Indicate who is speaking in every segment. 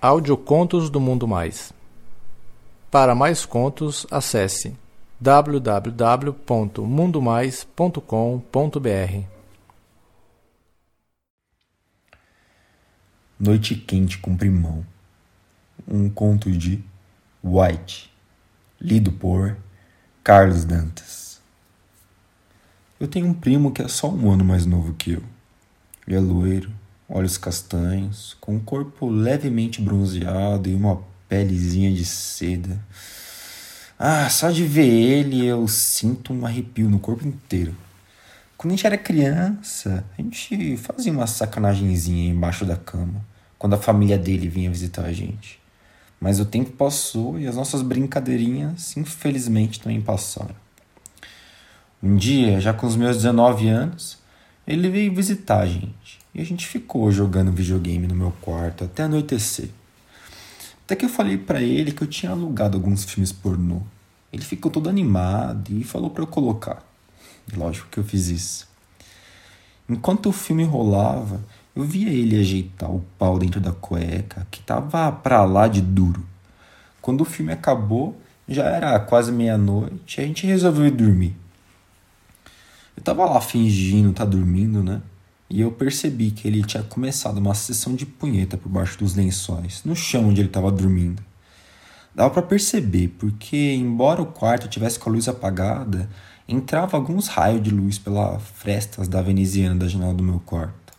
Speaker 1: Audiocontos do Mundo Mais. Para mais contos, acesse www.mundomais.com.br.
Speaker 2: Noite Quente com Primão. Um conto de White, lido por Carlos Dantas. Eu tenho um primo que é só um ano mais novo que eu. Ele é loiro, olhos castanhos, com um corpo levemente bronzeado e uma pelezinha de seda. Ah, só de ver ele eu sinto um arrepio no corpo inteiro. Quando a gente era criança, a gente fazia uma sacanagemzinha embaixo da cama, quando a família dele vinha visitar a gente. Mas o tempo passou e as nossas brincadeirinhas, infelizmente, também passaram. Um dia, já com os meus 19 anos, ele veio visitar a gente. E a gente ficou jogando videogame no meu quarto até anoitecer. Até que eu falei para ele que eu tinha alugado alguns filmes pornô. Ele ficou todo animado e falou para eu colocar. Lógico que eu fiz isso. Enquanto o filme rolava, eu via ele ajeitar o pau dentro da cueca, que tava pra lá de duro. Quando o filme acabou, já era quase meia-noite, a gente resolveu ir dormir. Eu tava lá fingindo tá dormindo, né? E eu percebi que ele tinha começado uma sessão de punheta por baixo dos lençóis, no chão onde ele estava dormindo. Dava para perceber, porque embora o quarto tivesse com a luz apagada, entrava alguns raios de luz pelas frestas da veneziana da janela do meu quarto.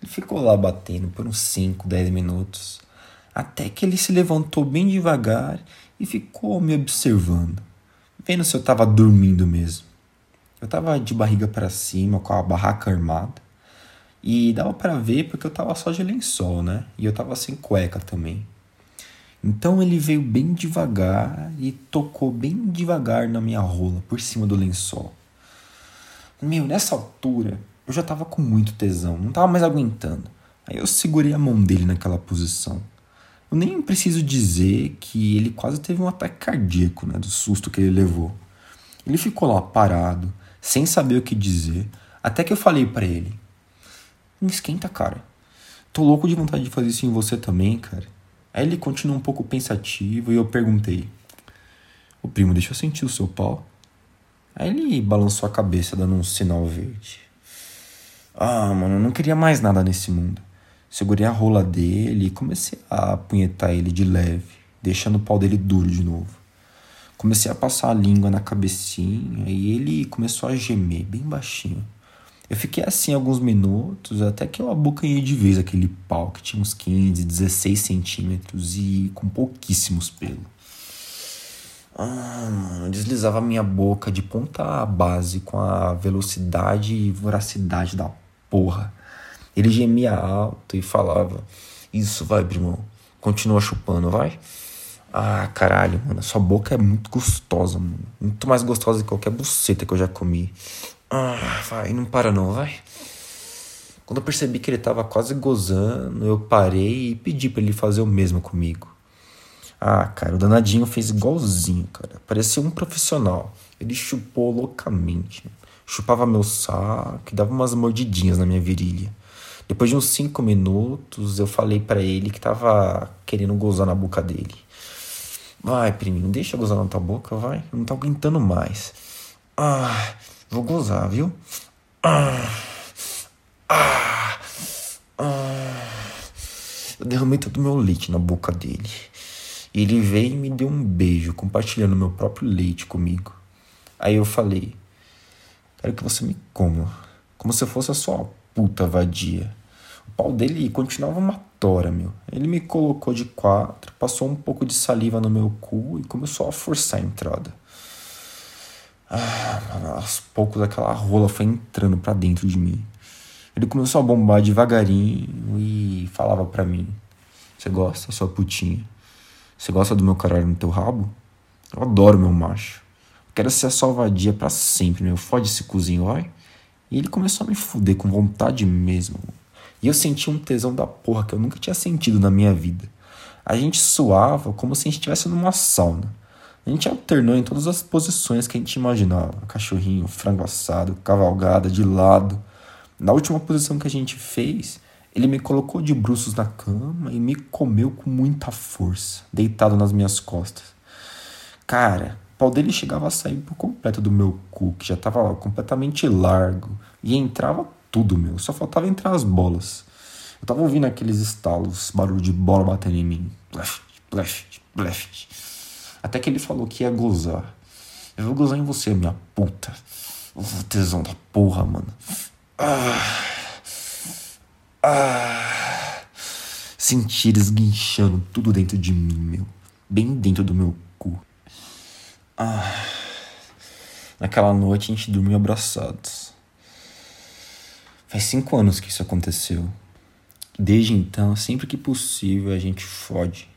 Speaker 2: Ele ficou lá batendo por uns 5, 10 minutos, até que ele se levantou bem devagar e ficou me observando, vendo se eu estava dormindo mesmo. Eu tava de barriga para cima, com a barraca armada. E dava para ver porque eu tava só de lençol, né? E eu tava sem cueca também. Então ele veio bem devagar e tocou bem devagar na minha rola, por cima do lençol. Meu, nessa altura eu já tava com muito tesão, não tava mais aguentando. Aí eu segurei a mão dele naquela posição. Eu nem preciso dizer que ele quase teve um ataque cardíaco, né, do susto que ele levou. Ele ficou lá parado, sem saber o que dizer, até que eu falei para ele: Não esquenta, cara. Tô louco de vontade de fazer isso em você também, cara. Aí ele continuou um pouco pensativo e eu perguntei: O primo, deixa eu sentir o seu pau. Aí ele balançou a cabeça, dando um sinal verde. Ah, mano, eu não queria mais nada nesse mundo. Segurei a rola dele e comecei a apunhetar ele de leve, deixando o pau dele duro de novo. Comecei a passar a língua na cabecinha e ele começou a gemer bem baixinho. Eu fiquei assim alguns minutos até que eu abocanhei de vez aquele pau que tinha uns 15, 16 centímetros e com pouquíssimos pelos. Ah, deslizava minha boca de ponta a base com a velocidade e voracidade da porra. Ele gemia alto e falava: Isso, vai, irmão. Continua chupando, vai. Ah, caralho, mano. Sua boca é muito gostosa, mano. Muito mais gostosa que qualquer buceta que eu já comi. Ah, vai, não para não, vai. Quando eu percebi que ele tava quase gozando, eu parei e pedi para ele fazer o mesmo comigo. Ah, cara, o danadinho fez igualzinho, cara. Parecia um profissional. Ele chupou loucamente. Chupava meu saco e dava umas mordidinhas na minha virilha. Depois de uns cinco minutos, eu falei para ele que tava querendo gozar na boca dele. Vai, priminho, deixa eu gozar na tua boca, vai. Eu não tô aguentando mais. Ah, vou gozar, viu? Ah, ah, ah. Eu derramei todo o meu leite na boca dele. E ele veio e me deu um beijo, compartilhando meu próprio leite comigo. Aí eu falei: Quero que você me coma, como se fosse a sua puta vadia. O pau dele continuava uma tora, meu. Ele me colocou de quatro, passou um pouco de saliva no meu cu e começou a forçar a entrada. Ah, mano, aos poucos aquela rola foi entrando para dentro de mim. Ele começou a bombar devagarinho e falava para mim: Você gosta, sua putinha? Você gosta do meu caralho no teu rabo? Eu adoro meu macho. quero ser a sua vadia pra sempre, meu. Fode esse cozinho, vai. E ele começou a me fuder com vontade mesmo. E eu senti um tesão da porra que eu nunca tinha sentido na minha vida. A gente suava como se a gente estivesse numa sauna. A gente alternou em todas as posições que a gente imaginava: cachorrinho, frango assado, cavalgada, de lado. Na última posição que a gente fez, Ele me colocou de bruços na cama e me comeu com muita força, deitado nas minhas costas. Cara, o pau dele chegava a sair por completo do meu cu, que já tava completamente largo, e entrava tudo, meu, só faltava entrar as bolas. Eu tava ouvindo aqueles estalos, barulho de bola batendo em mim. Bleft, bleft, bleft. Até que ele falou que ia gozar. Eu vou gozar em você, minha puta. O tesão da porra, mano. Ah. Ah. Sentir esguinchando tudo dentro de mim, meu. Bem dentro do meu cu. Ah. Naquela noite a gente dormiu abraçados. Faz cinco anos que isso aconteceu. Desde então, sempre que possível, a gente fode.